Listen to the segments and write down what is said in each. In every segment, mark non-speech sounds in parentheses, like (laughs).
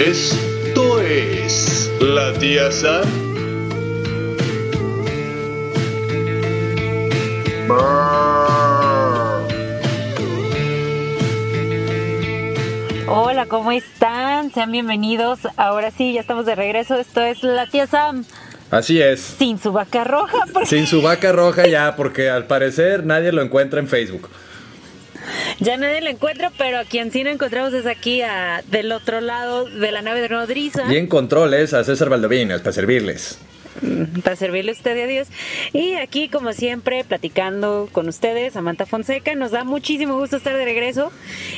Esto es la tía Sam. Hola, ¿cómo están? Sean bienvenidos. Ahora sí, ya estamos de regreso. Esto es la tía Sam. Así es. Sin su vaca roja. porque Sin su vaca roja ya, porque al parecer nadie lo encuentra en Facebook. (laughs) Ya nadie lo encuentra, pero a quien sí lo encontramos es aquí, a- del otro lado de la nave de Nodriza. Y en controles a César Valdovinas para servirles. Mm, Para servirle a usted y a Dios. Y aquí, como siempre, platicando con ustedes, Samantha Fonseca. Nos da muchísimo gusto estar de regreso.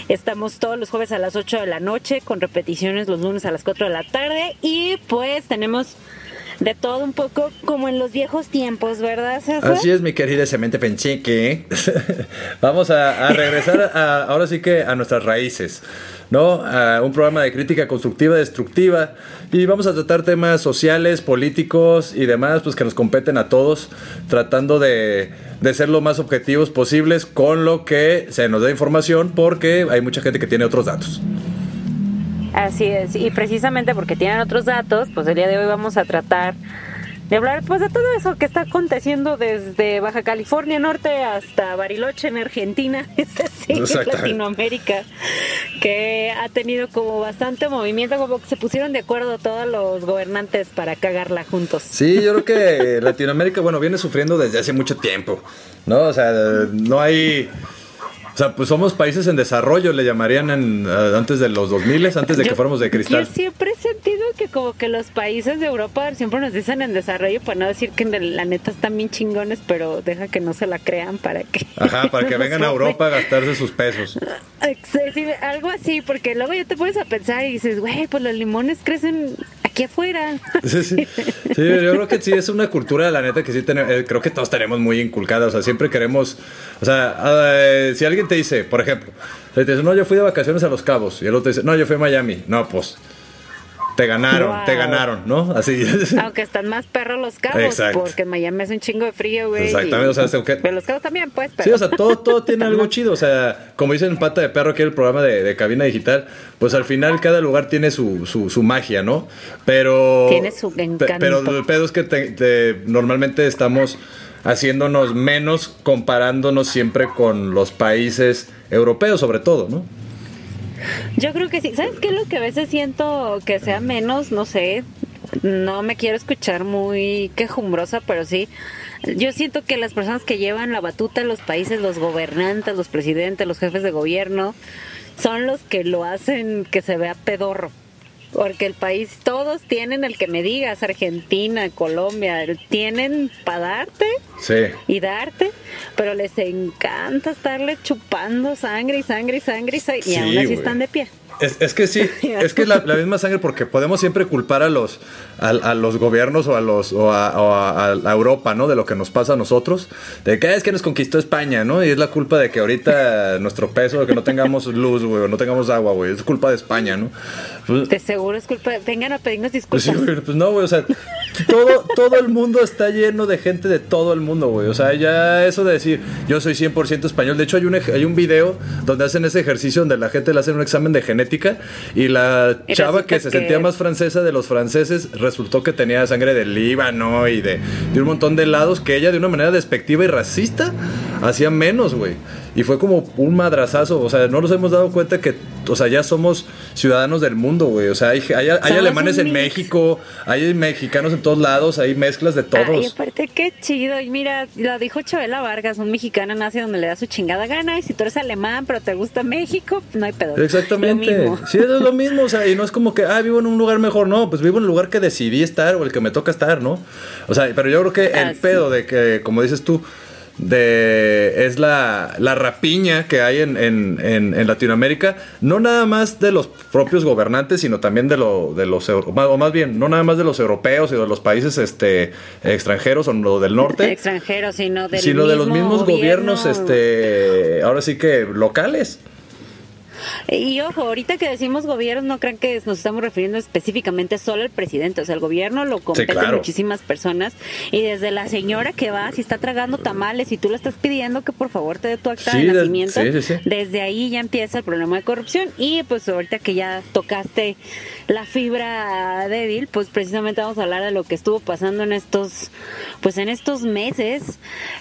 Estamos todos los jueves a las 8 de la noche, con repeticiones los lunes a las 4 de la tarde. Y pues tenemos de todo un poco como en los viejos tiempos, ¿verdad, César? Así es, mi querida Semente Fenchique. (laughs) Vamos a, a regresar a- ahora sí que a nuestras raíces, ¿no? A un programa de crítica constructiva, destructiva. Y vamos a tratar temas sociales, políticos y demás, pues que nos competen a todos, tratando de, de ser lo más objetivos posibles con lo que se nos da información, porque hay mucha gente que tiene otros datos. Así es, y precisamente porque tienen otros datos, pues el día de hoy vamos a tratar de hablar pues de todo eso que está aconteciendo desde Baja California Norte hasta Bariloche en Argentina, (laughs) es decir. Latinoamérica, que ha tenido como bastante movimiento, como que se pusieron de acuerdo todos los gobernantes para cagarla juntos. Sí, yo creo que (laughs) Latinoamérica, bueno, viene sufriendo desde hace mucho tiempo, ¿no? O sea, no hay... O sea, pues somos países en desarrollo, le llamarían en, eh, antes de los 2000, antes de que Yo- fuéramos de cristal. Yo siempre he sentido que como que los países de Europa siempre nos dicen en desarrollo para no decir que la neta están bien chingones, pero deja que no se la crean para que... (laughs) Ajá, para que (laughs) vengan a Europa a gastarse sus pesos. Sí, algo así, porque luego ya te pones a pensar y dices, güey, pues los limones crecen aquí afuera. (laughs) Sí, yo creo que sí es una cultura, la neta, que sí tenemos, eh, creo que todos tenemos muy inculcada. O sea, siempre queremos. O sea, eh, si alguien te dice, por ejemplo, te dice, no, yo fui de vacaciones a Los Cabos. Y el otro dice, no, yo fui a Miami. No, pues. Te ganaron, Wow. te ganaron, ¿no? Así. (laughs) Aunque están más perros los cabos, Exacto. porque Miami hace un chingo de frío, güey. Exactamente, o sea, se- Pero los cabos también, pues, pero... Sí, o sea, todo, todo (laughs) tiene algo chido. O sea, como dicen Pata de Perro, que es el programa de, de cabina digital, pues al final cada lugar tiene su, su, su magia, ¿no? Pero. Tiene su encanto. Pero el pedo es que te- te- normalmente estamos haciéndonos menos comparándonos siempre con los países europeos, sobre todo, ¿no? Yo creo que sí. ¿Sabes qué lo que a veces siento que sea menos? No sé. No me quiero escuchar muy quejumbrosa, pero sí. Yo siento que las personas que llevan la batuta en los países, los gobernantes, los presidentes, los jefes de gobierno, son los que lo hacen que se vea pedorro. Porque el país, todos tienen el que me digas, Argentina, Colombia, tienen para darte Sí. y darte, pero les encanta estarle chupando sangre y sangre y sangre y, sa- y Sí, aún así están de pie. Es, es que sí, (laughs) es que la, la misma sangre, porque podemos siempre culpar a los, a, a los gobiernos o a los o a, o a- a la Europa, ¿no? De lo que nos pasa a nosotros, de que "Ah, es que nos conquistó España, ¿no? Y es la culpa de que ahorita (laughs) nuestro peso, que no tengamos luz, güey, o no tengamos agua, güey, es culpa de España, ¿no? Pues, De seguro es culpa. Vengan a pedirnos pues disculpas. sí, güey, pues no, güey, o sea, todo, todo el mundo está lleno de gente de todo el mundo, güey. O sea, ya eso de decir, yo soy 100% español. De hecho, hay un, hay un video donde hacen ese ejercicio donde la gente le hace un examen de genética y la Y chava que se que- sentía más francesa de los franceses resultó que tenía sangre del Líbano y de, de un montón de lados que ella de una manera despectiva y racista hacía menos, güey. Y fue como un madrazazo, o sea, no nos hemos dado cuenta que, o sea, ya somos ciudadanos del mundo, güey. O sea, hay, hay, alemanes en. México, hay mexicanos en todos lados, hay mezclas de Ay, todos. aparte, qué chido. Y mira, lo dijo Chabela Vargas, un mexicano nace donde le da su chingada gana. Y si tú eres alemán, pero te gusta México, no hay pedo. Exactamente. Sí, es lo (laughs) mismo, o sea, y no es como que, ah, vivo en un lugar mejor, no, pues vivo en el lugar que decidí estar o el que me toca estar, ¿no? O sea, pero yo creo que el pedo de que, como dices tú, de es la, la rapiña que hay en, en, en- en Latinoamérica, no nada más de los propios gobernantes, sino también de, lo, de los, o más bien, no nada más de los europeos y de los países este, extranjeros o lo del norte, Extranjeros, sino del sino de los mismo mismos gobierno. gobiernos, este, ahora sí que locales. Y ojo, ahorita que decimos gobierno, no crean que nos estamos refiriendo específicamente solo al presidente, o sea, el gobierno lo compete muchísimas personas. Y desde la señora que va, si está tragando tamales y tú le estás pidiendo que por favor te dé tu acta de nacimiento, desde ahí ya empieza el problema de corrupción. Y pues ahorita que ya tocaste la fibra débil, pues precisamente vamos a hablar de lo que estuvo pasando en estos pues en estos meses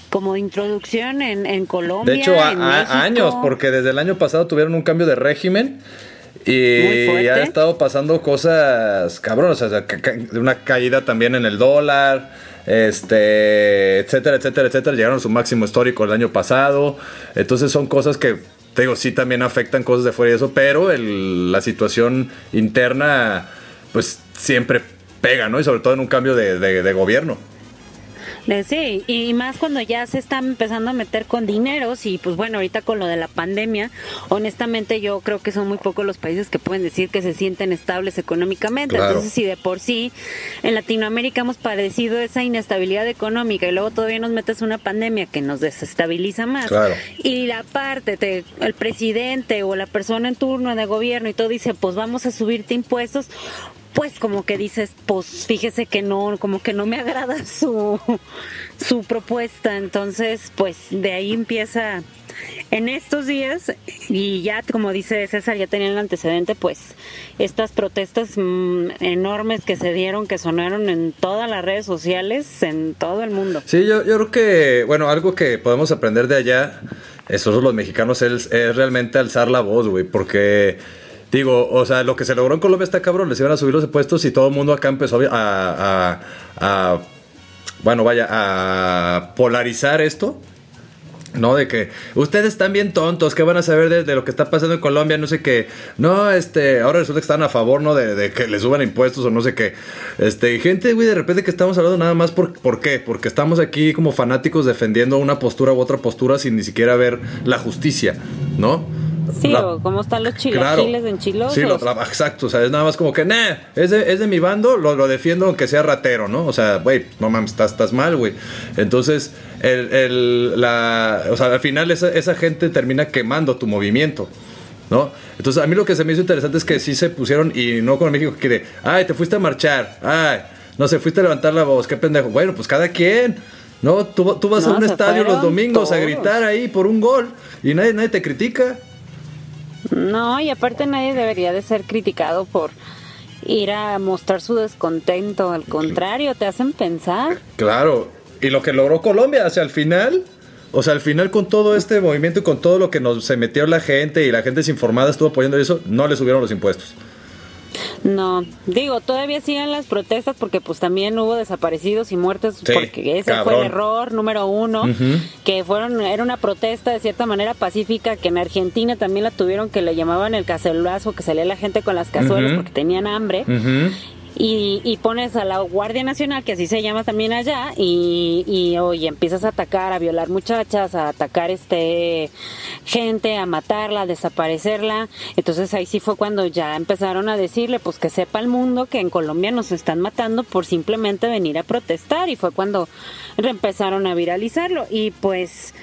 como introducción en, en Colombia. De hecho, a, años, porque desde el año pasado tuvieron un cambio de régimen. Y ha estado pasando cosas cabronas, o sea, una caída también en el dólar, este, etcétera, etcétera, etcétera. Llegaron a su máximo histórico el año pasado. Entonces son cosas que, te digo, sí también afectan cosas de fuera y eso, pero la situación interna, pues siempre pega, ¿no? Y sobre todo en un cambio de gobierno sí, y más cuando ya se están empezando a meter con dineros y pues bueno, ahorita con lo de la pandemia, honestamente yo creo que son muy pocos los países que pueden decir que se sienten estables económicamente. Entonces, si de por sí en Latinoamérica hemos padecido esa inestabilidad económica y luego todavía nos metes una pandemia que nos desestabiliza más y la parte de el presidente o la persona en turno de gobierno y todo dice, pues vamos a subirte impuestos, pues como que dices, pues fíjese que no, como que no me agrada (laughs) su, su propuesta. Entonces, pues de ahí empieza en estos días, y ya como dice César, ya tenían el antecedente, pues estas protestas mm, enormes que se dieron, que sonaron en todas las redes sociales, en todo el mundo. Sí, yo, yo creo que, bueno, algo que podemos aprender de allá, nosotros los mexicanos, es, es realmente alzar la voz, güey, porque Digo, o sea, lo que se logró en Colombia está cabrón, les iban a subir los impuestos y todo el mundo acá empezó a, a, bueno, vaya, a polarizar esto. ¿no? De que ustedes están bien tontos, ¿qué van a saber de, lo que está pasando en Colombia? No sé qué. No, este, ahora resulta que están a favor, ¿no? De, que les suban impuestos o no sé qué. Este, gente, güey, de repente que estamos hablando nada más por, ¿por qué? Porque estamos aquí como fanáticos defendiendo una postura u otra postura sin ni siquiera ver la justicia, ¿no? Sí, o cómo están los chilaquiles en chilos. Sí, lo, exacto, o sea, es nada más como que, nah, es de, es de mi bando, lo, lo, defiendo aunque sea ratero, ¿no? O sea, güey, no mames, estás, estás mal, güey. Entonces, el, el, la, o sea, al final esa, esa gente termina quemando tu movimiento. ¿no? Entonces, a mí lo que se me hizo interesante es que sí se pusieron, y no con México, que de, ay, te fuiste a marchar, ay, no se fuiste a levantar la voz, qué pendejo. Bueno, pues cada quien, ¿no? Tú, tú vas a un estadio los domingos a gritar ahí por un gol y nadie, nadie te critica. No, y aparte nadie debería de ser criticado por ir a mostrar su descontento, al contrario, te hacen pensar. Claro, y lo que logró Colombia, hacia el final, o sea, al final con todo este movimiento y con todo lo que nos se metió la gente y la gente desinformada estuvo apoyando eso, no le subieron los impuestos. No, digo, todavía siguen las protestas porque pues también hubo desaparecidos y muertes porque ese fue el error número uno, que fueron, era una protesta de cierta manera pacífica que en Argentina también la tuvieron que le llamaban el cacerolazo, que salía la gente con las cazuelas porque tenían hambre y, pones a la Guardia Nacional, que así se llama también allá, y, y oye, empiezas a atacar, a violar muchachas, a atacar este gente, a matarla, a desaparecerla. Entonces ahí sí fue cuando ya empezaron a decirle, pues que sepa el mundo que en Colombia nos están matando por simplemente venir a protestar, y fue cuando empezaron a viralizarlo. Y pues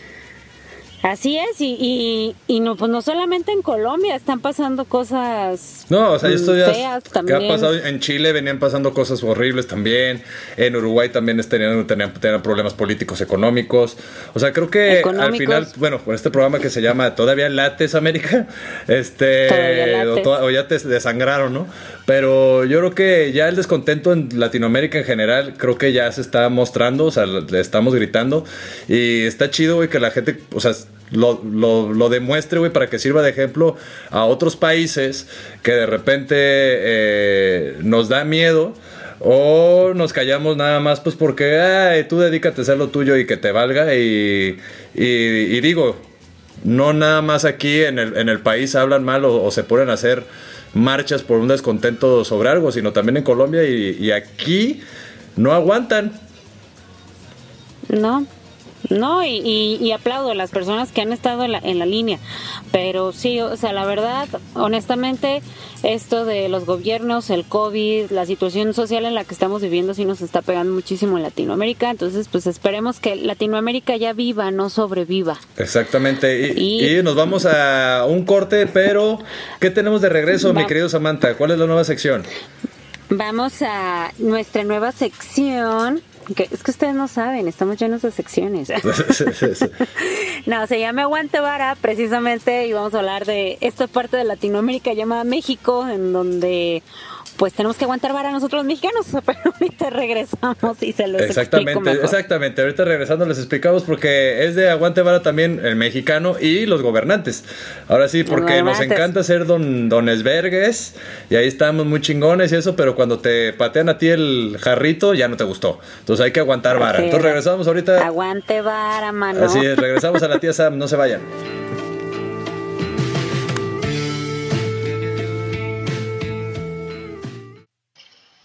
Así es, y, y, no, pues no solamente en Colombia, están pasando cosas no, o sea, esto ya feas también. ha pasado en Chile, venían pasando cosas horribles también, en Uruguay también tenían, tenían, tenían problemas políticos, económicos, o sea, creo que al final, bueno, con este programa que se llama Todavía Lates América, (laughs) este, o, ya te desangraron, ¿no? Pero yo creo que ya el descontento en Latinoamérica en general, creo que ya se está mostrando, o sea, le estamos gritando, y está chido, güey, que la gente, o sea, lo, lo, demuestre, güey, para que sirva de ejemplo a otros países que de repente eh, nos da miedo. O nos callamos nada más pues porque ay, tú dedícate a hacer lo tuyo y que te valga. Y, y, digo, no nada más aquí en el, en el país hablan mal o, se ponen a hacer marchas por un descontento sobre algo, sino también en Colombia y, y aquí no aguantan. No, No, y, y, aplaudo a las personas que han estado en la, en la línea. Pero sí, o sea, la verdad, honestamente, esto de los gobiernos, el COVID, la situación social en la que estamos viviendo sí nos está pegando muchísimo en Latinoamérica. Entonces, pues esperemos que Latinoamérica ya viva, no sobreviva. Exactamente. Y, nos vamos a un corte, pero ¿qué tenemos de regreso, mi querido Samantha? ¿Cuál es la nueva sección? Vamos a nuestra nueva sección es que ustedes no saben, estamos llenos de secciones. (laughs) no, se llama Aguante Vara precisamente y vamos a hablar de esta parte de Latinoamérica llamada México, en donde pues tenemos que aguantar vara nosotros los mexicanos, (laughs) pero ahorita regresamos y se los Exactamente, exactamente. Ahorita regresando les explicamos porque es de aguante vara también el mexicano y los gobernantes. Ahora sí, porque nos encanta ser don, dones vergues y ahí estamos muy chingones y eso, pero cuando te patean a ti el jarrito ya no te gustó. Entonces hay que aguantar vara. Entonces regresamos ahorita. Aguante vara, mano. Así es, regresamos a la tía Sam, no se vayan. (laughs)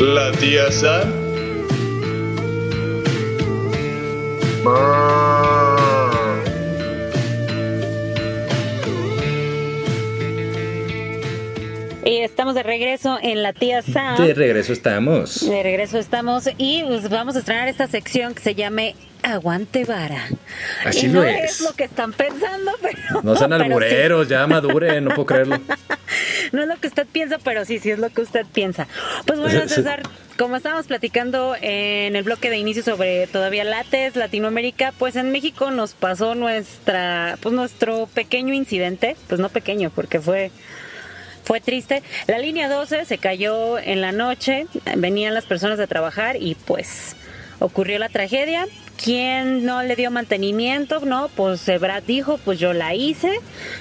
La tía Sam. Y estamos de regreso en la tía Sam. De regreso estamos. De regreso estamos y pues, vamos a estrenar esta sección que se llame Aguante vara. Así y no es. lo que están pensando, (laughs) pero. No sean albureros, ya maduren, no puedo creerlo. (laughs) no es lo que usted piensa, pero sí, sí es lo que usted piensa. Pues bueno, César, como estábamos platicando en el bloque de inicio sobre todavía lates, Latinoamérica, pues en México nos pasó nuestra, pues nuestro pequeño incidente, pues no pequeño, porque fue fue triste. La línea 12 se cayó en la noche, venían las personas a trabajar y pues ocurrió la tragedia. ¿Quién no le dio mantenimiento? No, pues Brad dijo, pues yo la hice,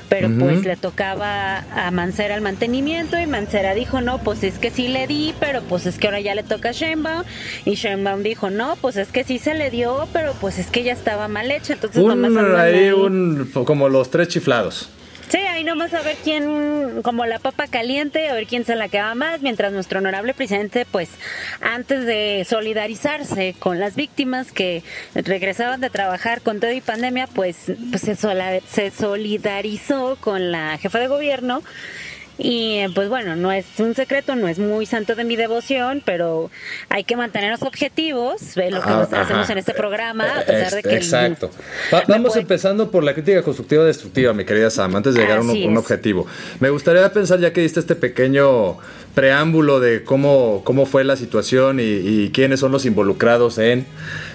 pero pues le tocaba a Mancera el mantenimiento y Mancera dijo, no, pues es que sí le di, pero pues es que ahora ya le toca a Sheinbaum y Sheinbaum dijo, no, pues es que sí se le dio, pero pues es que ya estaba mal hecha, entonces un, ahí, un como los tres chiflados. Sí, ahí nomás a ver quién, como la papa caliente, a ver quién se la queda más, mientras nuestro honorable presidente, pues, antes de solidarizarse con las víctimas que regresaban de trabajar con todo y pandemia, pues, pues se, se solidarizó con la jefa de gobierno y pues bueno, no es un secreto, no es muy santo de mi devoción, pero hay que mantener los objetivos, ve lo que ah, hacemos en este programa, a pesar de que... Exacto. vamos empezando por la crítica constructiva destructiva, mi querida Sam, antes de llegar a un, objetivo. Me gustaría pensar, ya que diste este pequeño preámbulo de cómo, cómo fue la situación y, quiénes son los involucrados en...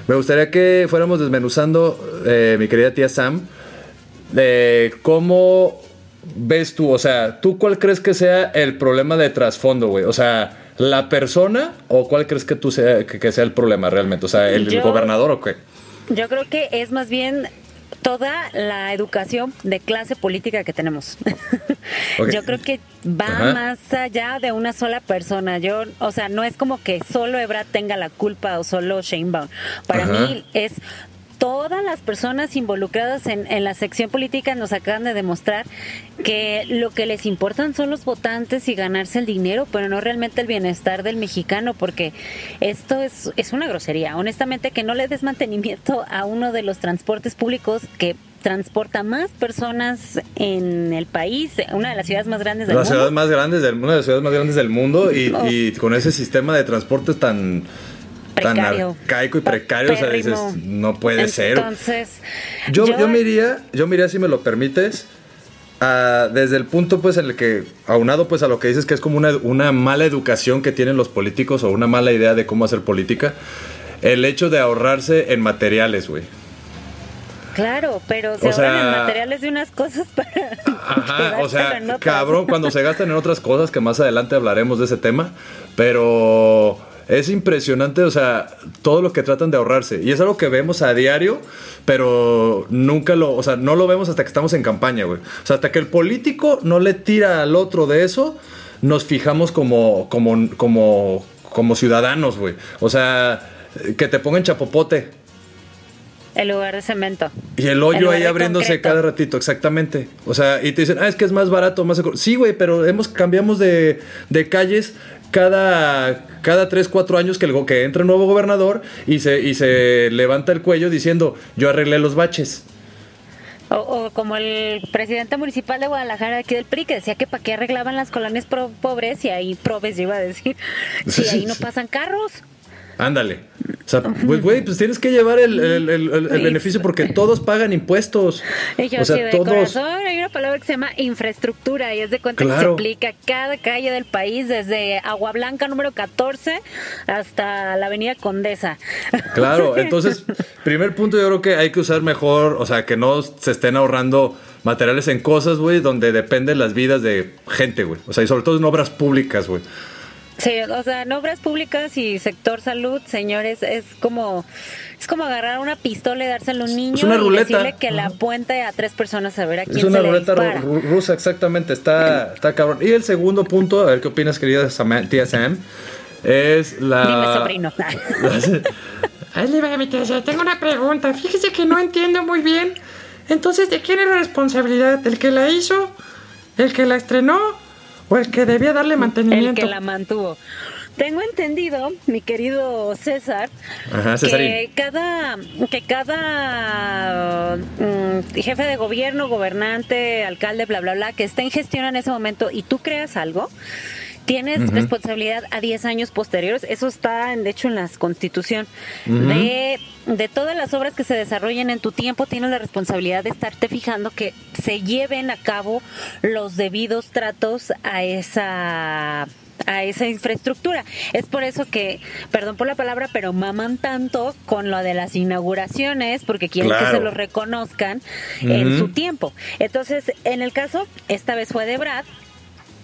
Me gustaría que fuéramos desmenuzando, eh, mi querida tía Sam, de cómo ves tú? O sea, ¿tú cuál crees que sea el problema de trasfondo, güey? O sea, ¿la persona o cuál crees que tú sea, que, sea el problema realmente? O sea, ¿el, gobernador o qué? Yo creo que es más bien toda la educación de clase política que tenemos. (laughs) Yo creo que va más allá de una sola persona. Yo, o sea, no es como que solo Ebra tenga la culpa o solo Sheinbaum. Para mí es todas las personas involucradas en, la sección política nos acaban de demostrar que lo que les importan son los votantes y ganarse el dinero, pero no realmente el bienestar del mexicano, porque esto es, es una grosería. Honestamente, que no le des mantenimiento a uno de los transportes públicos que transporta más personas en el país, una de las ciudades más grandes del mundo. más grandes del, una de las ciudades más grandes del mundo y, y con ese sistema de transporte tan precario. tan arcaico y precario, o sea, dices, no puede ser. Entonces, yo, yo, me iría, yo me si me lo permites, desde el punto pues en el que, aunado pues a lo que dices que es como una, una mala educación que tienen los políticos o una mala idea de cómo hacer política, el hecho de ahorrarse en materiales, güey. Claro, pero se O sea- ahorran en materiales de unas cosas para Ajá, (laughs) o sea, en cabrón, cuando se gastan en otras cosas, que más adelante hablaremos de ese tema, pero es impresionante, o sea, todo lo que tratan de ahorrarse. Y es algo que vemos a diario, pero nunca lo, o sea, no lo vemos hasta que estamos en campaña, güey. O sea, hasta que el político no le tira al otro de eso, nos fijamos como, como, como, como ciudadanos, güey. O sea, que te pongan chapopote. En lugar de cemento. Y el hoyo ahí abriéndose concreto. cada ratito, exactamente. O sea, y te dicen, ah, es que es más barato, más... eco-". Sí, güey, pero hemos cambiamos de, de calles cada, cada 3, 4 años que, el, que entra un nuevo gobernador y se, y se levanta el cuello diciendo, yo arreglé los baches. O, o como el presidente municipal de Guadalajara aquí del PRI que decía que para qué arreglaban las colonias pro- pobres y ahí probes yo iba a decir (laughs) si ahí no pasan carros. Ándale. O sea, pues, güey, pues tienes que llevar el, el- el- el- beneficio porque todos pagan impuestos. (laughs) Yo O sea, de todos. corazón, hay una palabra que se llama infraestructura y es de cuenta que se aplica a cada calle del país, desde Agua Blanca número 14 hasta la Avenida Condesa. (laughs) Claro, entonces, primer punto yo creo que hay que usar mejor, o sea, que no se estén ahorrando materiales en cosas, güey, donde dependen las vidas de gente, güey. O sea, y sobre todo en obras públicas, güey. Sí, o sea, en obras públicas y sector salud, señores, es como es como agarrar una pistola y dársela a un niño Es una y ruleta. decirle que la apuente a tres personas a ver a quién Es una se le ruleta ru- rusa, exactamente, está, está cabrón. Y el segundo punto, a ver qué opinas, querida Sama- tía Sam, es la... Dime, sobrino. (laughs) Ahí le va mi tía, tengo una pregunta. Fíjese que no entiendo muy bien. Entonces, ¿de quién es la responsabilidad? ¿Del que la hizo? ¿El que la estrenó? ¿O el que debía darle El mantenimiento? que la mantuvo. Tengo entendido, mi querido César, Ajá, que cada, que cada mm, jefe de gobierno, gobernante, alcalde, bla, bla, bla, que esté en gestión en ese momento y tú creas algo, tienes responsabilidad a 10 años posteriores. Eso está, de hecho, en la Constitución. de, de todas las obras que se desarrollen en tu tiempo, tienes la responsabilidad de estarte fijando que se lleven a cabo los debidos tratos a esa a esa infraestructura. Es por eso que, perdón por la palabra, pero maman tanto con lo de las inauguraciones, porque quieren que se los reconozcan en su tiempo. Entonces, en el caso, esta vez fue de Brad,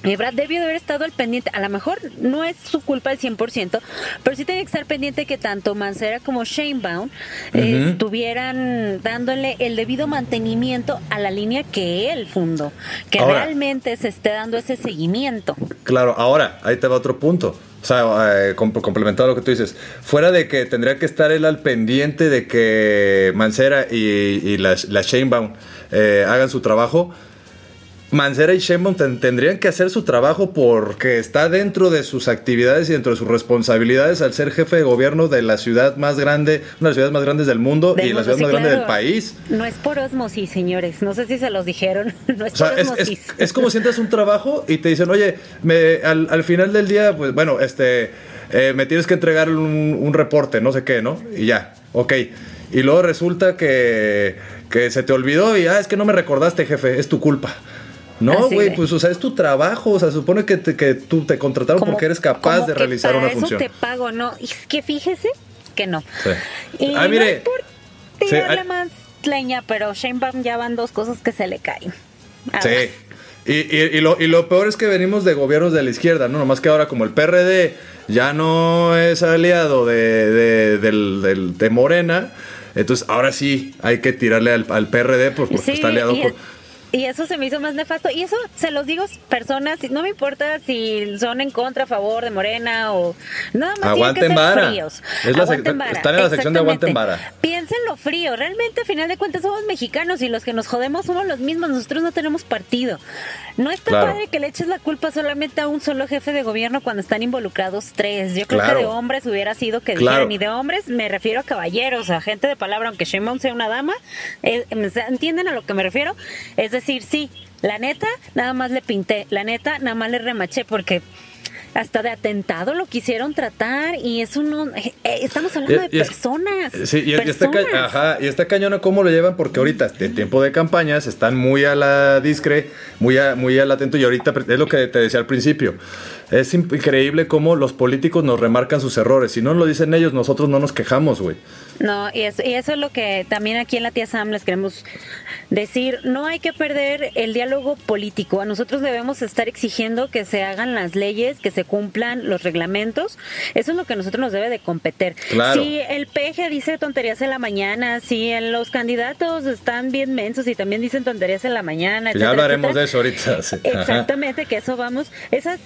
y Brad debió de haber estado al pendiente. A lo mejor no es su culpa al 100%, pero sí tiene que estar pendiente que tanto Mancera como Shanebaum eh, Ujú. estuvieran dándole el debido mantenimiento a la línea que él fundó. Que Ahora. realmente se esté dando ese seguimiento. Claro, ahora, ahí te va otro punto. O sea, eh, com- complementado a lo que tú dices. Fuera de que tendría que estar él al pendiente de que Mancera y, y la, la eh, hagan su trabajo, Mancera y Sheinbaum ten- tendrían que hacer su trabajo porque está dentro de sus actividades y dentro de sus responsabilidades al ser jefe de gobierno de la ciudad más grande, una de las ciudades más grandes del mundo y la ciudad sí, más grande del país. No es por osmosis, señores. No sé si se los dijeron. (laughs) No es O sea, por es, osmosis. es como si entras un trabajo y te dicen, oye, me, al, al final del día, pues bueno, este, eh, me tienes que entregar un, un reporte, no sé qué, ¿no? Y ya, ok. Y luego resulta que, que se te olvidó y, ah, es que no me recordaste, jefe, es tu culpa. No, güey, de- pues, o sea, es tu trabajo, o sea, supone que, te- que tú te contrataron Como- porque eres capaz de que realizar para una eso función. te pago, ¿no? Y es que fíjese que no. Sí. Y Ah, no mire. es por Sí, tirarle hay- más leña, pero Shanebaum ya van dos cosas que se le caen. Sí. Y, y- y lo, y lo peor es que venimos de gobiernos de la izquierda, ¿no? Nomás que ahora como el PRD ya no es aliado de, de, del- del- de Morena, entonces ahora sí hay que tirarle al, al PRD por- porque Sí, está aliado con... y eso se me hizo más nefasto. Y eso se los digo personas, no me importa si son en contra, a favor de Morena o nada más. Aguanten que ser vara. fríos. Es la sec- Aguanten vara, están en la sección de aguanten vara. Piénsenlo frío. Realmente, a final de cuentas, somos mexicanos y los que nos jodemos somos los mismos. Nosotros no tenemos partido. No está Claro. padre que le eches la culpa solamente a un solo jefe de gobierno cuando están involucrados tres. Yo creo Claro. que de hombres hubiera sido que Claro. dijeran, y de hombres me refiero a caballeros, a gente de palabra, aunque Sheinbaum sea una dama, eh, ¿entienden a lo que me refiero? Es decir, sí, la neta, nada más le pinté, la neta, nada más le remaché, porque hasta de atentado lo quisieron tratar y eso no eh, eh, estamos hablando Y- de y es- personas Sí, y, y está, personas. ajá, y está cañona cómo lo llevan porque ahorita, en tiempo de campañas, están muy a la discre, muy, a- muy al atento y ahorita es lo que te decía al principio. Es increíble cómo los políticos nos remarcan sus errores. Si no lo dicen ellos, nosotros no nos quejamos, güey. No, y eso, y eso es lo que también aquí en la tía Sam les queremos decir. No hay que perder el diálogo político. A nosotros debemos estar exigiendo que se hagan las leyes, que se cumplan los reglamentos. Eso es lo que a nosotros nos debe de competir. Claro. Si el peje dice tonterías en la mañana, si en los candidatos están bien mensos y también dicen tonterías en la mañana, ya hablaremos etcétera, de eso ahorita. sí. Ajá. Exactamente, que eso vamos. Esas,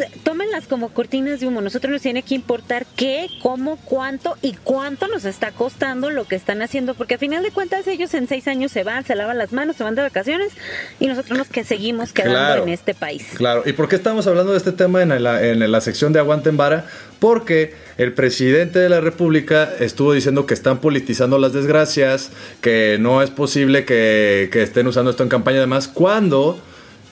tómenlas como cortinas de humo. Nosotros nos tiene que importar qué, cómo, cuánto y cuánto nos está costando lo que están haciendo, porque a final de cuentas ellos en seis años se van, se lavan las manos, se van de vacaciones y nosotros nos que seguimos quedando Claro. en este país. Claro, ¿y por qué estamos hablando de este tema en la, en la sección de Aguanten Vara? Porque el presidente de la República estuvo diciendo que están politizando las desgracias, que no es posible que, que estén usando esto en campaña además, cuando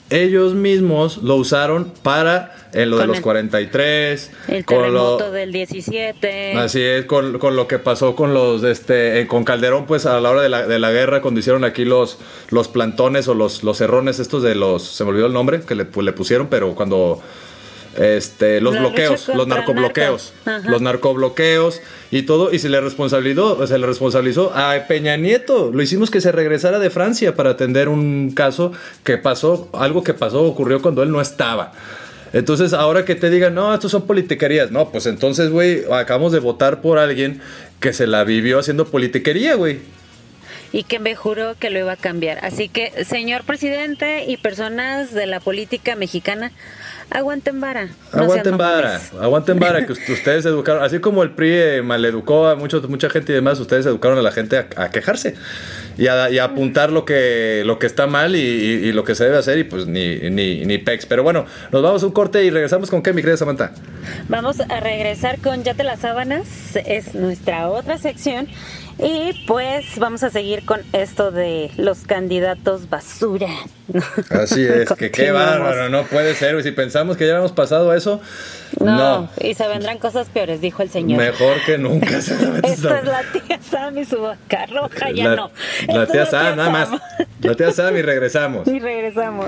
ellos mismos lo usaron para en lo de los el- 43, El con lo- terremoto del 17. Así es, con, con lo que pasó con los, este, eh, con Calderón, pues a la hora de la, de la guerra, cuando hicieron aquí los, los plantones o los, los cerrones estos de los, se me olvidó el nombre que le, pues, le pusieron, pero cuando, este, los La bloqueos, los narcobloqueos, los narcobloqueos y todo, y se le responsabilizó, se le responsabilizó a Peña Nieto, lo hicimos que se regresara de Francia para atender un caso que pasó, algo que pasó, ocurrió cuando él no estaba. Entonces, ahora que te digan, no, estos son politiquerías. No, pues entonces, güey, acabamos de votar por alguien que se la vivió haciendo politiquería, güey. y que me juró que lo iba a cambiar. Así que, señor presidente y personas de la política mexicana, aguanten vara. no aguanten vara, aguanten vara, (laughs) que ust- ustedes educaron, así como el PRI eh, maleducó a mucho, mucha gente y demás, ustedes educaron a la gente a, a quejarse y a, y a apuntar lo que, lo que está mal y, y- y lo que se debe hacer y pues ni, ni, ni pex. Pero bueno, nos vamos a un corte y regresamos con qué, mi querida Samantha. Vamos a regresar con Ya te las sábanas, es nuestra otra sección. Y pues vamos a seguir con esto de los candidatos basura. Así (laughs) es, que qué bárbaro, no puede ser. Si pensamos que ya habíamos pasado eso, No, no. y se vendrán cosas peores, dijo el señor. Mejor que nunca. (laughs) Esta es la tía Sam y su vaca roja, ya la, no. la tía es Sam, nada más. La tía Sam y regresamos. (laughs) Y regresamos.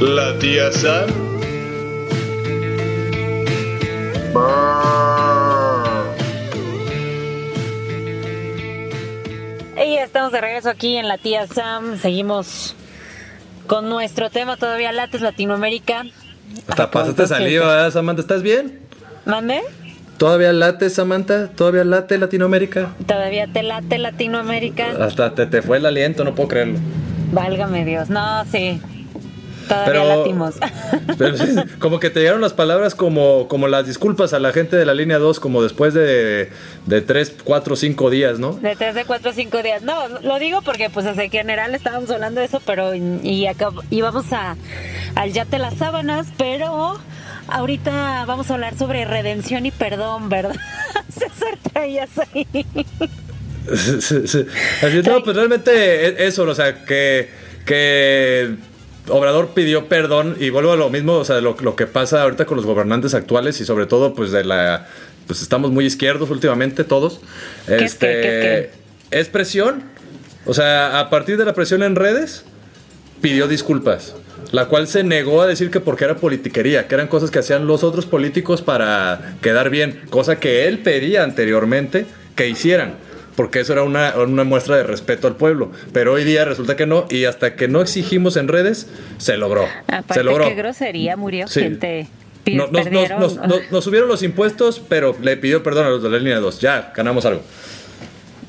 La tía Sam. Y ya estamos de regreso aquí en la tía Sam. Seguimos con nuestro tema todavía lates Latinoamérica. Hasta pasaste saliva, ¿eh, Samantha. ¿Estás bien? ¿Mande? ¿Todavía late, Samantha? ¿Todavía late Latinoamérica? Todavía te late Latinoamérica. Hasta te, te fue el aliento, no puedo creerlo. Válgame Dios. No, sí. Todavía Pero- latimos. (laughs) Pero como que te llegaron las palabras como, como las disculpas a la gente de la línea 2, como después de, de 3, 4, 5 días, ¿no? De 3 de 4 o 5 días. No, lo digo porque pues en general estábamos hablando de eso, pero y acá íbamos a al ya te las sábanas, pero ahorita vamos a hablar sobre redención y perdón, ¿verdad? (laughs) César traías ahí. (laughs) Sí, sí, sí. Así, no, pues realmente e- eso, o sea, que, que Obrador pidió perdón y vuelvo a lo mismo, o sea, lo, lo que pasa ahorita con los gobernantes actuales y sobre todo pues de la, pues estamos muy izquierdos últimamente todos. ¿Qué es Este, qué? ¿Qué es presión, o sea, a partir de la presión en redes pidió disculpas, la cual se negó a decir que porque era politiquería, que eran cosas que hacían los otros políticos para quedar bien, cosa que él pedía anteriormente que hicieran. Porque eso era una, una muestra de respeto al pueblo. Pero hoy día resulta que no, y hasta que no exigimos en redes, se logró. Aparte, se logró. qué grosería, murió Sí. gente. nos, nos- nos- subieron los impuestos, pero le pidió perdón a los de la línea 2. Ya, ganamos algo.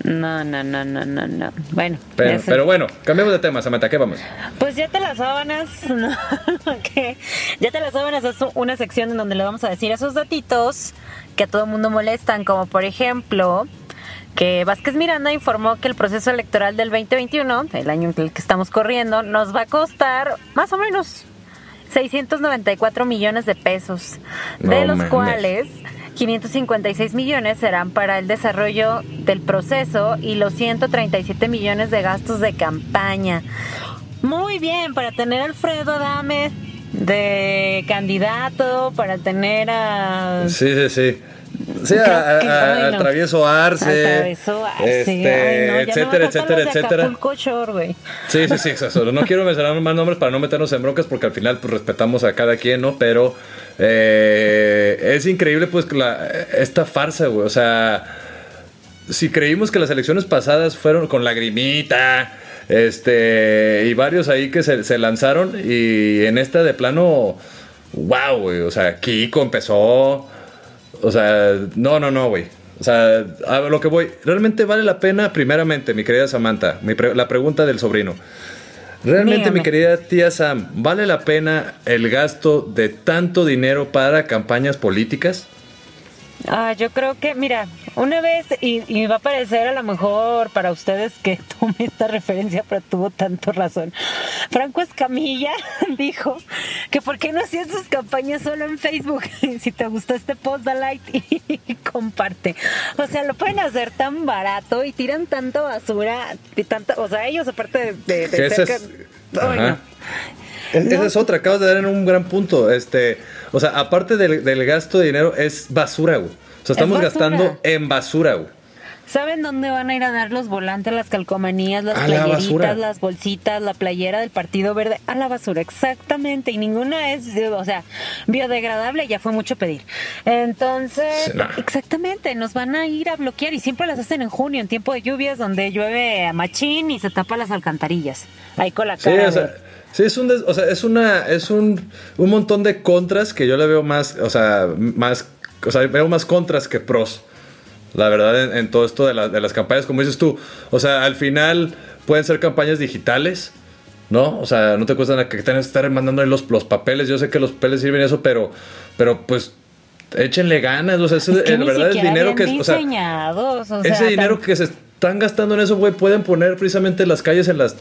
No, no, no, no, no, no. Bueno, Pero, bueno, cambiemos de tema, Samantha, ¿qué vamos? Pues ya te las sábanas. (laughs) Ya te las sábanas es una sección en donde le vamos a decir esos datitos que a todo el mundo molestan, como por ejemplo que Vázquez Miranda informó que el proceso electoral del 2021, el año en el que estamos corriendo, nos va a costar más o menos 694 millones de pesos, de los cuales 556 millones serán para el desarrollo del proceso y los 137 millones de gastos de campaña. Muy bien, para tener a Alfredo Adame de candidato, para tener a... Sí, sí, sí. Sí, a- a- al travieso Arce, Al Travieso Arce. este, Ay, no, etcétera, etcétera, etcétera. Shore, güey. Sí, sí, sí, eso. No quiero mencionar más nombres para no meternos en broncas porque al final pues respetamos a cada quien, ¿no? Pero eh, es increíble pues la- esta farsa, güey. O sea, si creímos que las elecciones pasadas fueron con lagrimita, este, y varios ahí que se, se lanzaron y en esta de plano, wow, güey. O sea, Kiko empezó, o sea, no, no, no, güey. O sea, a lo que voy, ¿realmente vale la pena? Primeramente, mi querida Samantha, mi pre- la pregunta del sobrino. ¿Realmente, Dígame. mi querida tía Sam, vale la pena el gasto de tanto dinero para campañas políticas? Ah, yo creo que, mira, una vez, y, y va a parecer a lo mejor para ustedes que (laughs) tome esta referencia, pero tuvo tanto razón. Franco Escamilla (laughs) dijo que por qué no hacían sus campañas solo en Facebook. (laughs) si te gustó este post, da like y, comparte. O sea, lo pueden hacer tan barato y tiran tanta basura, y tanta, o sea, ellos aparte de, de, de Que ese ser es- ca- Ay, Ajá. no. Es- No. Esa es otra, acabas de dar en un gran punto. Este, o sea, aparte del, del gasto de dinero, es basura, güey. O sea, estamos gastando en basura, güey. ¿Saben dónde van a ir a dar los volantes, las calcomanías, las A la basura. playeritas, las bolsitas, la playera del Partido Verde? A la basura, exactamente. Y ninguna es, o sea, biodegradable, ya fue mucho pedir. Entonces, Sí, exactamente, nos van a ir a bloquear y siempre las hacen en junio, en tiempo de lluvias, donde llueve a machín y se tapa las alcantarillas. Ahí con la Sí, cara. o sea, de- sí, es un, des- o sea, es una, es un, un montón de contras que yo le veo más, o sea, más, o sea, veo más contras que pros. La verdad, en, en todo esto de, la- de las campañas, como dices tú, o sea, al final pueden ser campañas digitales, ¿no? O sea, no te cuesta nada que tengas que estar mandando ahí los, los papeles. Yo sé que los papeles sirven eso, pero, pero pues échenle ganas, o sea, ese, que en verdad es siquiera dinero que, o sea, o ese sea, dinero tan- que se están gastando en eso, güey, pueden poner precisamente las calles en los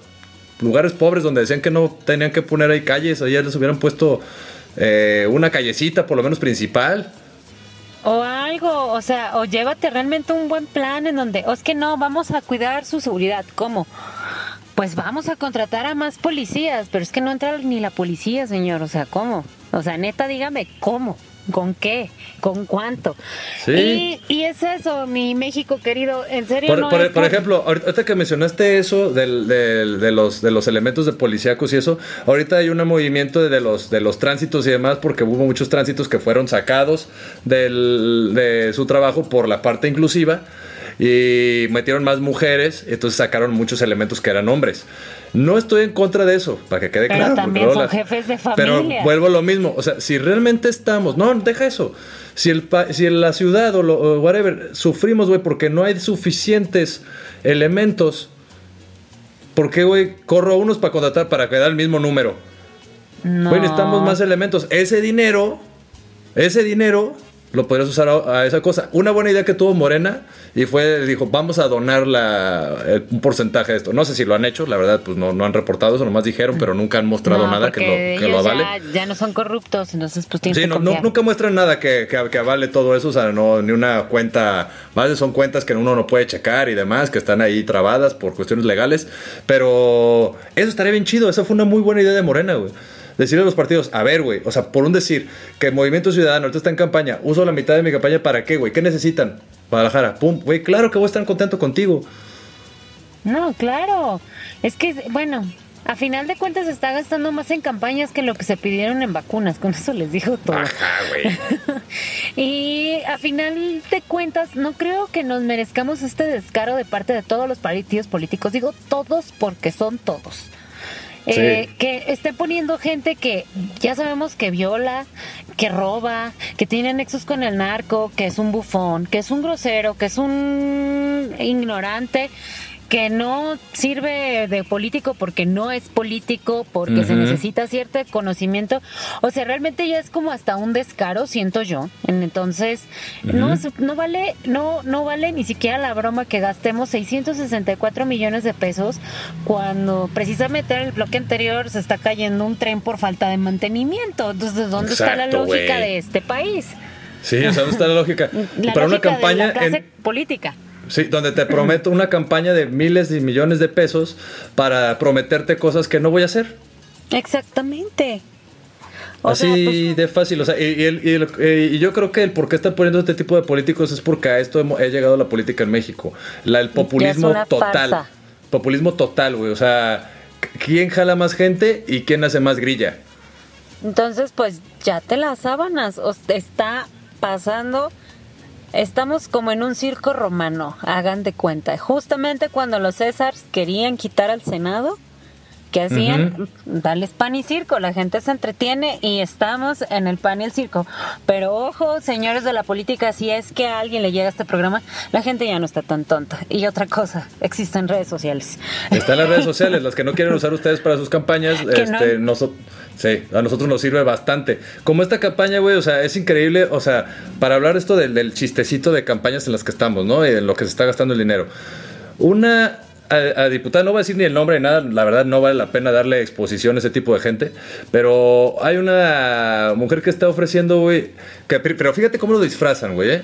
lugares pobres donde decían que no tenían que poner ahí calles. Ayer les hubieran puesto eh, una callecita, por lo menos principal. O algo, o sea, o llévate realmente un buen plan en donde, o es que no, vamos a cuidar su seguridad. ¿Cómo? Pues vamos a contratar a más policías, pero es que no entra ni la policía, señor. O sea, ¿cómo? O sea, neta, dígame, ¿cómo? ¿Con qué? ¿Con cuánto? Sí. Y, y es eso, mi México querido, en serio. Por, no por- es por por- ejemplo, ahorita ahorita que mencionaste eso del- del- de, los, de los elementos de policíacos y eso, ahorita hay un movimiento de, de los, de los tránsitos y demás, porque hubo muchos tránsitos que fueron sacados del- de su trabajo por la parte inclusiva y metieron más mujeres, entonces sacaron muchos elementos que eran hombres. No estoy en contra de eso, para que quede Pero claro. también son jefes de Pero familia. vuelvo a lo mismo, o sea, si realmente estamos, no, deja eso. Si, el si en la ciudad o, lo, o whatever sufrimos, güey, porque no hay suficientes elementos, ¿por qué, güey, corro a unos para contratar para quedar el mismo número? No. Güey, necesitamos más elementos. Ese dinero, ese dinero lo podrías usar a, a esa cosa. Una buena idea que tuvo Morena y fue, dijo, vamos a donar la, el- un porcentaje de esto. No sé si lo han hecho, la verdad, pues no, no han reportado eso, nomás dijeron, pero nunca han mostrado No, nada que lo, que lo avale. Ya, ya no son corruptos, entonces pues tienes Sí, que no, nunca muestran nada que, que, que avale todo eso, o sea, no, ni una cuenta, más de son cuentas que uno no puede checar y demás, que están ahí trabadas por cuestiones legales, pero eso estaría bien chido, esa fue una muy buena idea de Morena, güey. Decirle a los partidos, a ver, güey, o sea, por un decir, que Movimiento Ciudadano ahorita está en campaña, uso la mitad de mi campaña para qué, güey, ¿qué necesitan? Guadalajara, pum, güey, claro que voy a estar contento contigo. No, claro. Es que, bueno, a final de cuentas se está gastando más en campañas que lo que se pidieron en vacunas. Con eso les digo todo. Ajá, güey. (laughs) y a final de cuentas, no creo que nos merezcamos este descaro de parte de todos los partidos políticos. Digo todos porque son todos. Eh, que esté poniendo gente que ya sabemos que viola, que roba, que tiene nexos con el narco, que es un bufón, que es un grosero, que es un ignorante, que no sirve de político porque no es político, porque se necesita cierto conocimiento. O sea, realmente ya es como hasta un descaro, siento yo. Entonces, no, no vale, no, no vale ni siquiera la broma que gastemos 664 millones de pesos cuando precisamente en el bloque anterior se está cayendo un tren por falta de mantenimiento. Entonces, ¿dónde está la lógica de este país? Sí, o sea, ¿dónde está la lógica? (laughs) La Para una campaña de la clase en- política. Sí, donde te prometo una campaña de miles y millones de pesos para prometerte cosas que no voy a hacer. Exactamente. O Así sea, pues, de fácil. O sea, y, eh, y yo creo que el por qué están poniendo este tipo de políticos es porque a esto hemos, he llegado la política en México. La, el populismo total. farsa. Populismo total, güey. O sea, ¿quién jala más gente y quién hace más grilla? Entonces, pues ya te las sábanas. O está pasando. Estamos como en un circo romano, hagan de cuenta. Justamente cuando los Césars querían quitar al Senado, ¿qué hacían? Darles pan y circo. La gente se entretiene y estamos en el pan y el circo. Pero ojo, señores de la política, si es que a alguien le llega este programa, la gente ya no está tan tonta. Y otra cosa, existen redes sociales. Están las redes sociales, las que no quieren usar ustedes para sus campañas, (laughs) Que no. este, noso- sí, a nosotros nos sirve bastante. Como esta campaña, güey, o sea, es increíble, o sea, para hablar esto del, chistecito de campañas en las que estamos, ¿no? Y en lo que se está gastando el dinero. Una a, diputada, no voy a decir ni el nombre ni nada, la verdad no vale la pena darle exposición a ese tipo de gente, pero hay una mujer que está ofreciendo, güey, pero fíjate cómo lo disfrazan, güey, ¿eh?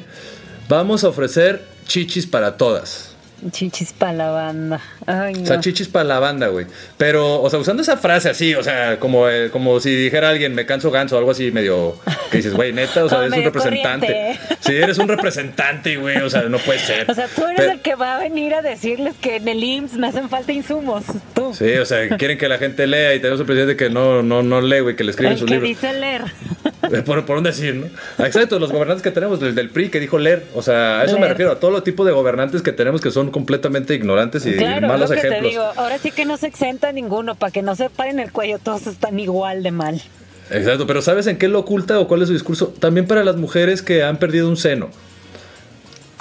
Vamos a ofrecer chichis para todas. Chichis para la banda. Ay, O sea, chichis para la banda, güey. Pero, o sea, usando esa frase así, o sea, como, eh, como si dijera alguien, me canso ganso, algo así medio. Que dices, güey, neta, o sea, eres un representante. corriente. Sí, eres un representante, güey, o sea, no puede ser. (laughs) O sea, tú eres Pero- el que va a venir a decirles que en el IMSS me hacen falta insumos. Tú. Sí, o sea, quieren que la gente lea y tenemos un presidente que no, no, no lee, güey, que le escriben el sus que libros. dice leer. (laughs) Por, por un decir, ¿no? Exacto, los gobernantes que tenemos, del, del PRI que dijo leer. O sea, a eso me refiero, a todo tipo de gobernantes que tenemos que son completamente ignorantes y claro, malos lo que ejemplos. te digo. Ahora sí que no se exenta ninguno, para que no se paren el cuello, todos están igual de mal. Exacto, pero ¿sabes en qué lo oculta o cuál es su discurso? También para las mujeres que han perdido un seno.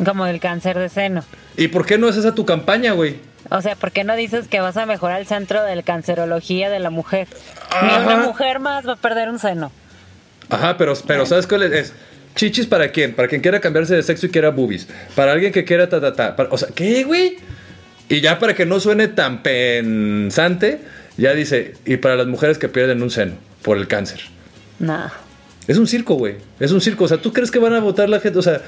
Como el cáncer de seno. ¿Y por qué no es esa tu campaña, güey? O sea, ¿por qué no dices que vas a mejorar el centro de cancerología de la mujer? Ni una mujer más va a perder un seno. Ajá, pero, pero ¿sabes cuál es? Es Chichis para quién? Para quien quiera cambiarse de sexo y quiera boobies. Para alguien que quiera ta ta ta. Para- o sea, ¿qué, güey? Y ya para que no suene tan pensante, ya dice, y para las mujeres que pierden un seno por el cáncer. No. Es un circo, güey. Es un circo. O sea, ¿tú crees que van a votar la gente? O sea,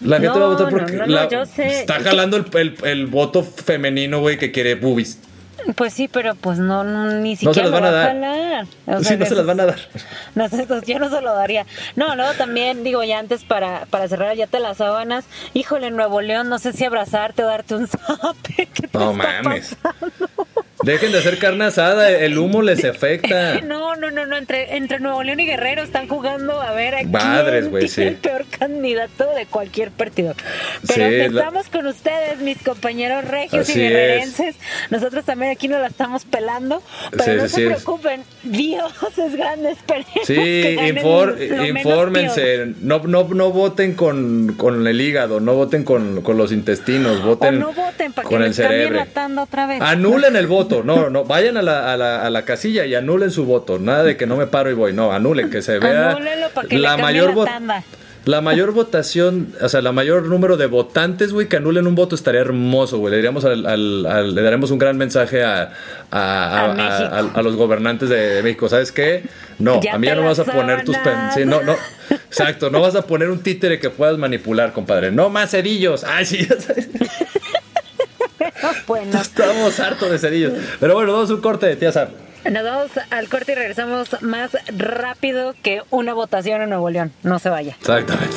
la gente No, va a votar porque no, no, la- yo sé. está jalando el, el- el voto femenino, güey, que quiere boobies. Pues sí, pero pues no, no ni No se siquiera las van a dar. jalar. O sí, sea, no se las van a dar. (laughs) No sé, yo no se lo daría. No, luego también, digo, ya antes para, para cerrar ya te las sábanas, híjole, Nuevo León, no sé si abrazarte o darte un (laughs) zape. ¿Qué te No está mames. pasando? Dejen de hacer carne asada, el humo les afecta. (laughs) No, no, no, no, entre, entre Nuevo León y Guerrero están jugando a ver a Madres, quién sí. el peor candidato de cualquier partido. Pero Sí, la- estamos con ustedes, mis compañeros regios Así y es. guerrerenses. Nosotros también aquí nos la estamos pelando, pero Sí, no se es. preocupen, Dios es grande, esperemos Sí, que infor- lo menos peor. infórmense, no, no, no voten con, con el hígado, no voten con, con los intestinos, O voten, no voten para que con el les cambien cerebro. otra vez. Anulen el voto, no, no, vayan a la, a, la, a la casilla y anulen su voto, nada de que no me paro y voy, no, anulen, que se vea que la mayor la mayor votación, o sea, la mayor número de votantes, güey, que anulen un voto estaría hermoso, güey. Le, diríamos al- al- al- le daremos un gran mensaje a, a, A los gobernantes de, de México. ¿Sabes qué? No, Ya a mí ya no vas a poner tus... pen- sí, no, no. Exacto, no vas a poner un títere que puedas manipular, compadre. No más cerillos. Ay, sí, ya sabes. Bueno, (laughs) Estamos hartos de cerillos. Pero bueno, vamos a un corte tía Sam. nos vamos al corte y regresamos más rápido que una votación en Nuevo León. No se vaya. Exactamente.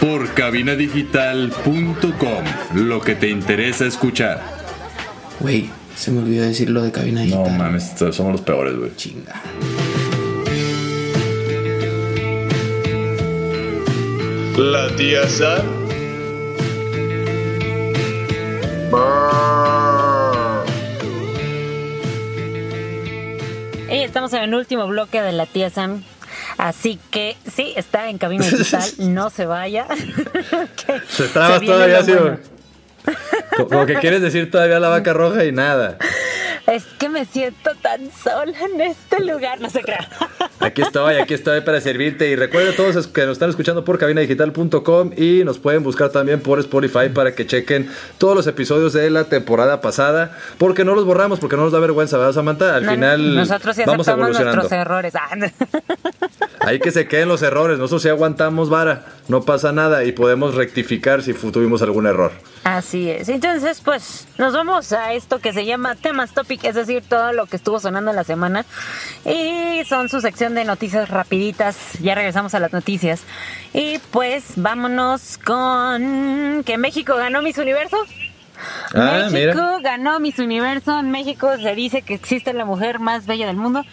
por cabinadigital.com. Lo que te interesa escuchar. Güey, se me olvidó decir lo de cabina No digital. mames, somos los peores, güey. Chinga. La tía Sam. Y estamos en el último bloque de la tía Sam. Así que sí, está en cabina digital, (laughs) no se vaya. (laughs) Se trabas todavía lo así, bueno. Como que quieres decir todavía la vaca roja y nada. Es que me siento tan sola en este lugar, no se crea. (laughs) Aquí estoy, aquí estoy para servirte. Y recuerden todos que nos están escuchando por cabinadigital.com y nos pueden buscar también por Spotify para que chequen todos los episodios de la temporada pasada. Porque no los borramos, porque no nos da vergüenza, ¿verdad, Samantha? Al No, final nosotros sí vamos evolucionando. nuestros errores. Ah, Ahí que se queden los errores. Nosotros sí aguantamos vara, no pasa nada y podemos rectificar si tuvimos algún error. Así es. Entonces, pues, nos vamos a esto que se llama temas topic, es decir, todo lo que estuvo sonando en la semana. Y son su sección de noticias rapiditas. Ya regresamos a las noticias. Y pues, vámonos con que México ganó Miss Universo. Ah, México mira. ganó Miss Universo. En México se dice que existe la mujer más bella del mundo.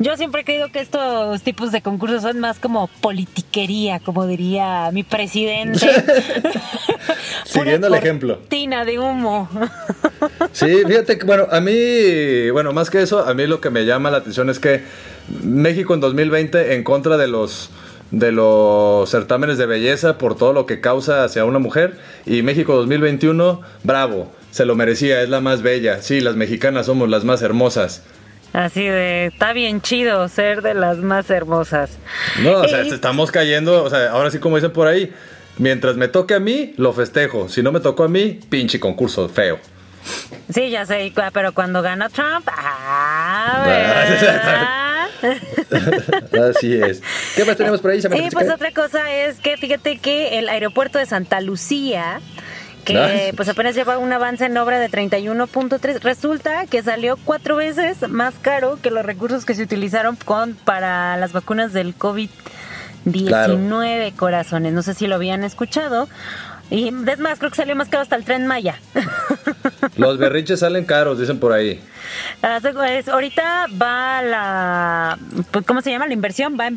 Yo siempre he creído que estos tipos de concursos son más como politiquería, como diría mi presidente. (laughs) (laughs) Siguiendo el ejemplo. Tina de humo. Sí, fíjate que, bueno, a mí, bueno, más que eso, a mí lo que me llama la atención es que México en 2020, en contra de los de los certámenes de belleza por todo lo que causa hacia una mujer y México 2021, bravo, se lo merecía, es la más bella. Sí, las mexicanas somos las más hermosas. Así de, está bien chido ser de las más hermosas. No, o sea, estamos cayendo, o sea, ahora sí como dicen por ahí, mientras me toque a mí, lo festejo. Si no me tocó a mí, pinche concurso feo. Sí, ya sé, pero cuando gana Trump, ah. (laughs) Así es. ¿Qué más tenemos por ahí? Y pues otra cosa es que fíjate que el aeropuerto de Santa Lucía, que pues apenas lleva un avance en obra de 31.3, resulta que salió cuatro veces más caro que los recursos que se utilizaron con para las vacunas del COVID-19 corazones. No sé si lo habían escuchado. Y es más, creo que salió más caro hasta el tren Maya. (laughs) Los berrinches salen caros, dicen por ahí. Hace- pues, ahorita va la, pues, ¿cómo se llama? La inversión va en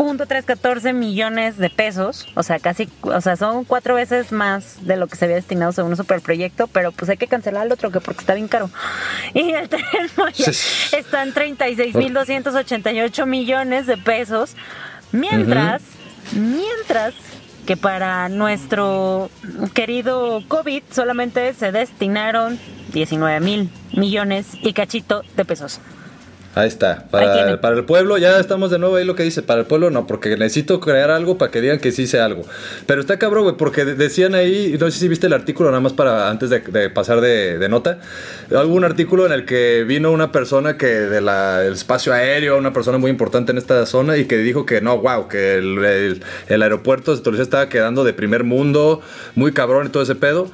21.314 millones de pesos, o sea, casi, o sea, son cuatro veces más de lo que se había destinado según un superproyecto, pero pues hay que cancelar el otro que porque está bien caro. (laughs) Y el tren Maya Sí. está en 36.288 millones de pesos, mientras, mientras que para nuestro querido COVID solamente se destinaron 19 mil millones y cachito de pesos. Ahí está. Para, el pueblo, ya estamos de nuevo ahí lo que dice. Para el pueblo no, porque necesito crear algo para que digan que sí sé algo. Pero está cabrón, güey, porque de- decían ahí, no sé si viste el artículo, nada más para antes de, de pasar de, de nota. Hubo un artículo en el que vino una persona que del espacio aéreo, una persona muy importante en esta zona, y que dijo que no, wow, que el, el- el aeropuerto de estaba quedando de primer mundo, muy cabrón y todo ese pedo.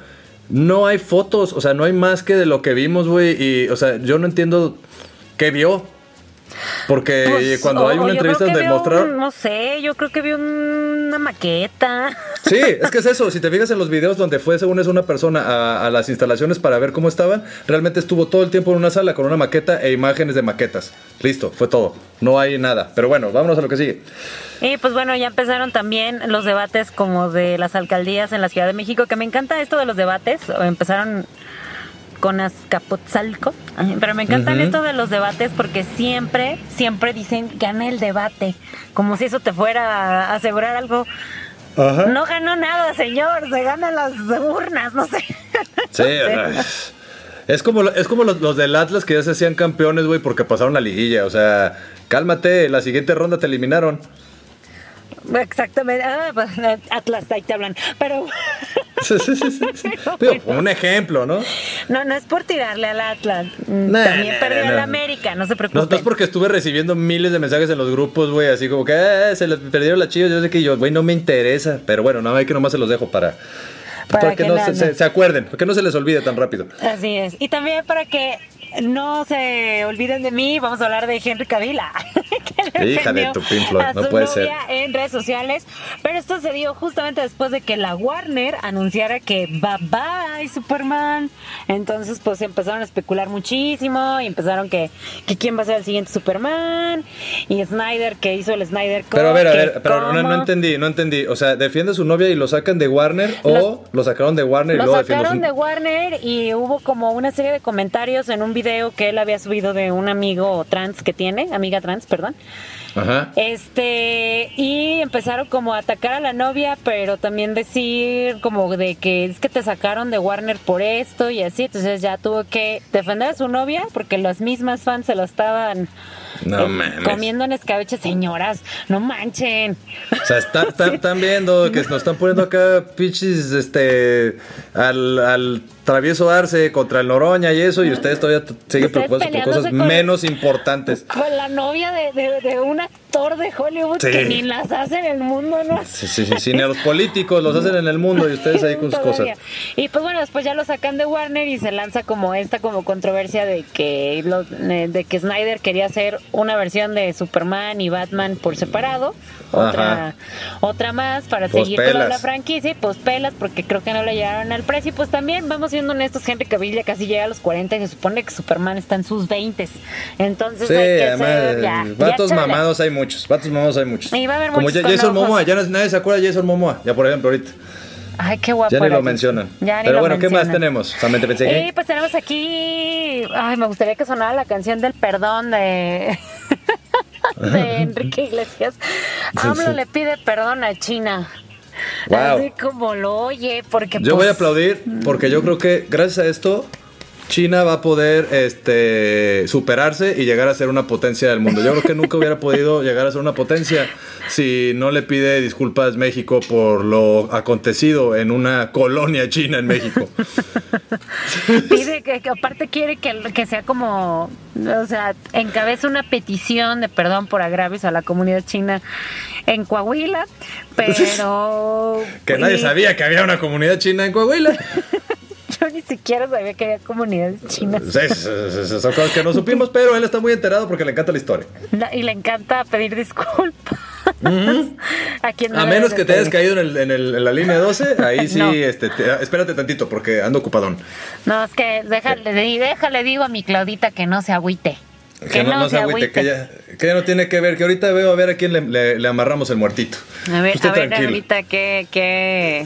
No hay fotos, o sea, no hay más que de lo que vimos, güey. Y, o sea, yo no entiendo qué vio. Porque Pues, cuando hay una entrevista donde un- no sé, yo creo que vi una maqueta. Sí, (laughs) es que es eso. Si te fijas en los videos donde fue, según es una persona a, a las instalaciones para ver cómo estaban, realmente estuvo todo el tiempo en una sala con una maqueta e imágenes de maquetas. Listo, fue todo. No hay nada. Pero bueno, vámonos a lo que sigue. Y pues bueno, ya empezaron también los debates como de las alcaldías en la Ciudad de México, que me encanta esto de los debates. Empezaron con Azcapotzalco, pero me encantan Ujú. esto de los debates porque siempre, siempre dicen gana el debate, como si eso te fuera a asegurar algo. Ajá. No ganó nada, señor, se ganan las urnas, no sé. Sí, o sea, es como, es como los, los del Atlas que ya se hacían campeones, güey, porque pasaron la liguilla. O sea, cálmate, la siguiente ronda te eliminaron. Exactamente. Ah, pues, Atlas, ahí te hablan. Pero. (laughs) Sí, sí, sí, Digo, un ejemplo, ¿no? No, no es por tirarle al Atlas. Mm, Nah, También nah, perdió nah. América, no se No, preocupen. no es porque estuve recibiendo miles de mensajes en los grupos, güey, así como que eh, se les perdieron las chivas. Yo sé que yo, güey, no me interesa. Pero bueno, nada más que nomás se los dejo para, para, que, que no se- se acuerden, para que no se les olvide tan rápido. Así es. Y también para que no se olviden de mí, vamos a hablar de Henry Cavila. (laughs) que Hija de tu Pink Floyd, a no puede novia en redes sociales. Pero esto se dio justamente después de que la Warner anunciara que bye bye Superman. Entonces, pues empezaron a especular muchísimo y empezaron que, que quién va a ser el siguiente Superman. Y Snyder, que hizo el Snyder Cut. Pero a ver, a ver, pero no, no entendí, no entendí. O sea, ¿defiende a su novia y lo sacan de Warner o lo sacaron de Warner y Lo luego sacaron de Warner y hubo como una serie de comentarios en un video que él había subido de un amigo trans que tiene, amiga trans, perdón. Ajá. Este, y empezaron como a atacar a la novia, pero también decir como de que es que te sacaron de Warner por esto y así, entonces ya tuvo que defender a su novia porque las mismas fans se lo estaban No eh, mames. comiendo en escabeche, señoras, no manchen. O sea, está- está- (laughs) están viendo que nos están poniendo acá pinches, este, al, al travieso Arce contra el Noroña y eso, y ustedes todavía siguen preocupados por cosas menos importantes. Con la novia de, de- de un actor de Hollywood Sí. que ni las hace en el mundo, ¿no? Sí, sí, sí, sí, ni a los políticos los hacen en el mundo y ustedes ahí con sus Todavía. cosas. Y pues bueno, después ya lo sacan de Warner y se lanza como esta como controversia de que lo- eh, de que Snyder quería hacer una versión de Superman y Batman por separado, otra Ajá. otra más para Pues seguir toda pelas. la franquicia y pues pelas porque creo que no le llegaron al precio y pues también vamos siendo honestos, Henry Cavill ya casi llega a los 40 y se supone que Superman está en sus 20 entonces Sí, hay que además, ser ya, ya vatos chale. mamados hay muchos, vatos mamados hay muchos. Y va a haber Como muchos ya- Jason. Momoa, ya nadie se acuerda de Jason Momoa, ya por ejemplo ahorita. Ay, qué guapo. Ya ni lo mencionan. Ya ni Pero lo bueno, ¿qué más tenemos? Solamente pensé que... Y pues tenemos aquí. Ay, me gustaría que sonara la canción del perdón de. (laughs) de Enrique Iglesias. AMLO le pide perdón a China. Wow. Así como lo oye, porque. Yo voy a pues, aplaudir porque yo creo que gracias a esto China va a poder este, superarse y llegar a ser una potencia del mundo. Yo creo que nunca hubiera podido llegar a ser una potencia si no le pide disculpas México por lo acontecido en una colonia china en México. (laughs) Pide que, que aparte quiere que, que sea como. O sea, encabeza una petición de perdón por agravios a la comunidad china en Coahuila, (laughs) pero. Que nadie sabía que había una comunidad china en Coahuila. (laughs) Yo ni siquiera sabía que había comunidades chinas. Son cosas que no supimos, pero él está muy enterado porque le encanta la historia. Y le encanta pedir disculpas. (laughs) a no A menos que te hayas caído en, el- en el- en la línea 12, ahí sí, No. este, te- espérate tantito porque ando ocupadón. No, es que déjale, di- déjale, digo a mi Claudita que no se agüite. Que, no, no se agüite, que ya, que ya no tiene que ver, que ahorita veo a ver a quién le, le- le amarramos el muertito. A ver, Usted a ver tranquilo. ahorita qué, qué,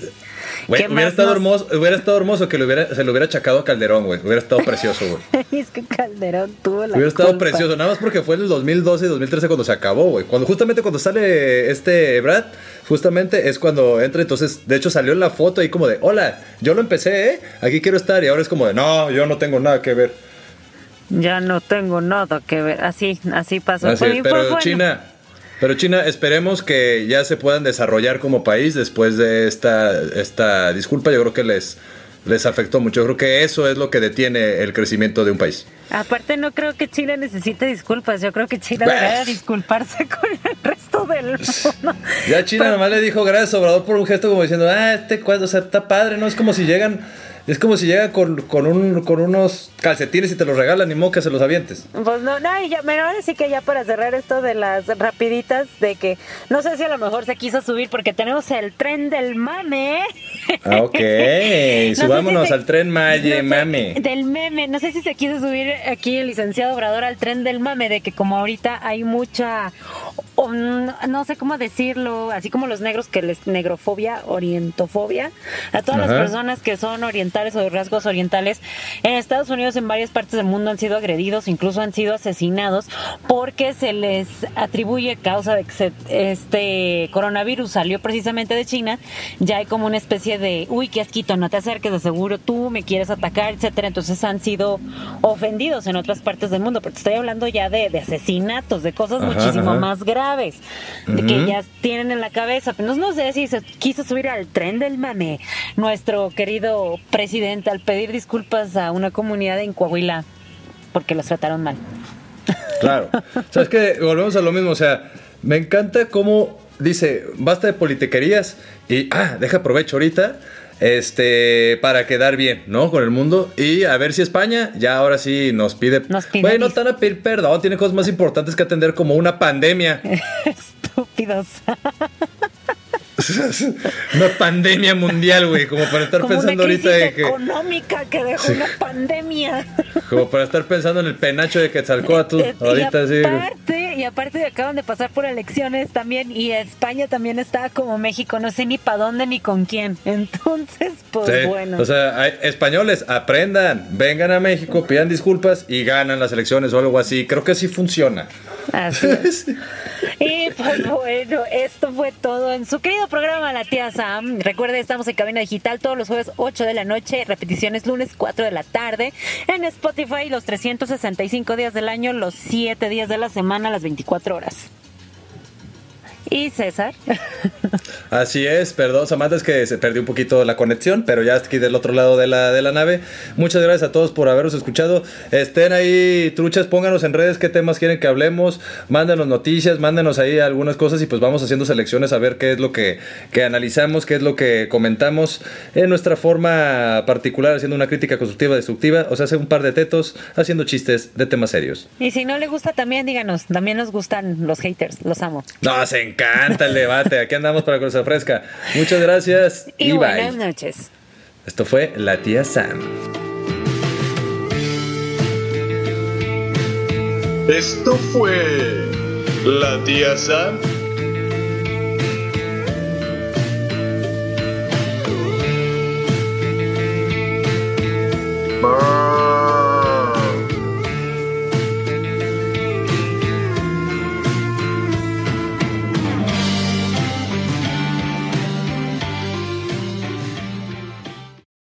Güey, hubiera estado nos- hermoso, hubiera estado hermoso que le hubiera, se le hubiera achacado a Calderón, güey. Hubiera estado precioso, güey. (laughs) es que Calderón tuvo la Hubiera estado culpa. precioso, nada más porque fue en el 2012 y 2013 cuando se acabó, güey. Cuando justamente cuando sale este Brad, justamente es cuando entra, entonces, de hecho salió en la foto ahí como de, hola, yo lo empecé, ¿eh? Aquí quiero estar y ahora es como de, no, yo no tengo nada que ver. Ya no tengo nada que ver. Así, así pasó. Así pero bueno, China, pero China, esperemos que ya se puedan desarrollar como país después de esta, esta disculpa. Yo creo que les, les afectó mucho. Yo creo que eso es lo que detiene el crecimiento de un país. Aparte no creo que Chile necesite disculpas. Yo creo que Chile Bah. debería disculparse (laughs) con el resto del mundo. Ya China Pero- nomás le dijo gracias Obrador por un gesto como diciendo, ah, este cuadro, o sea, está padre, ¿no? Es como si llegan, es como si llega con, con, un, con unos calcetines y te los regalan, ni modo que se los avientes. Pues no, no, y ya, pero ahora sí que ya para cerrar esto de las rapiditas, de que no sé si a lo mejor se quiso subir porque tenemos el tren del mame. Ah, ok. (laughs) No Subámonos si se- al tren no sé, mame. Del meme. No sé si se quiso subir aquí el licenciado Obrador al tren del mame, de que como ahorita hay mucha, o no no sé cómo decirlo, así como los negros que les negrofobia, orientofobia, a todas las personas que son orientales o de rasgos orientales, en Estados Unidos, en varias partes del mundo han sido agredidos, incluso han sido asesinados, porque se les atribuye causa de que se- este coronavirus salió precisamente de China, ya hay como una especie de, uy, qué asquito, no te acerques, de seguro tú me quieres atacar, etcétera. Entonces han sido ofendidos en otras partes del mundo, pero te estoy hablando ya de, de asesinatos, de cosas Ajá, muchísimo más graves. Graves que ya tienen en la cabeza. Pero no, no sé si se quiso subir al tren del mame nuestro querido presidente al pedir disculpas a una comunidad en Coahuila porque los trataron mal. Claro. (laughs) O sea, es que volvemos a lo mismo. O sea, me encanta cómo dice, basta de politiquerías y, ah, deja aprovecho ahorita este, para quedar bien, ¿no? Con el mundo. Y a ver si España ya ahora sí nos pide. Nos pide Güey, no dis- están a pedir perdón, tiene cosas más importantes que atender como una pandemia. (laughs) Estúpidos. (laughs) una pandemia mundial, güey, como para estar Como pensando ahorita de que. económica que dejó una pandemia. Como para estar pensando en el penacho de Quetzalcóatl. (laughs) Eh, Ahorita y sí. aparte, y aparte acaban de pasar por elecciones también y España también está como México, no sé ni para dónde ni con quién. (laughs) Entonces, pues Sí, bueno. O sea, hay- españoles, aprendan, vengan a México, pidan disculpas y ganan las elecciones o algo así. Creo que así funciona. Así es. Y pues (laughs) bueno, esto fue todo en su querido programa La Tía Sam. Recuerde, estamos en cabina digital todos los jueves 8 de la noche, repeticiones lunes 4 de la tarde, en Spotify los 365 días del año, los 7 días de la semana, las 24 horas. Y César. (laughs) Así es, perdón, Samantha, es que se perdió un poquito la conexión, pero ya aquí del otro lado de la, de la nave. Muchas gracias a todos por habernos escuchado. Estén ahí, truchas, pónganos en redes qué temas quieren que hablemos, mándenos noticias, mándenos ahí algunas cosas y pues vamos haciendo selecciones a ver qué es lo que, que analizamos, qué es lo que comentamos en nuestra forma particular, haciendo una crítica constructiva, destructiva, o sea, hace un par de tetos, haciendo chistes de temas serios. Y si no le gusta también, díganos. También nos gustan los haters, los amo. Nos encanta el debate. Aquí andamos para Cruz Fresca. Muchas gracias y, y buenas bye. noches. Esto fue La Tía Sam. Esto fue La Tía Sam. Bye.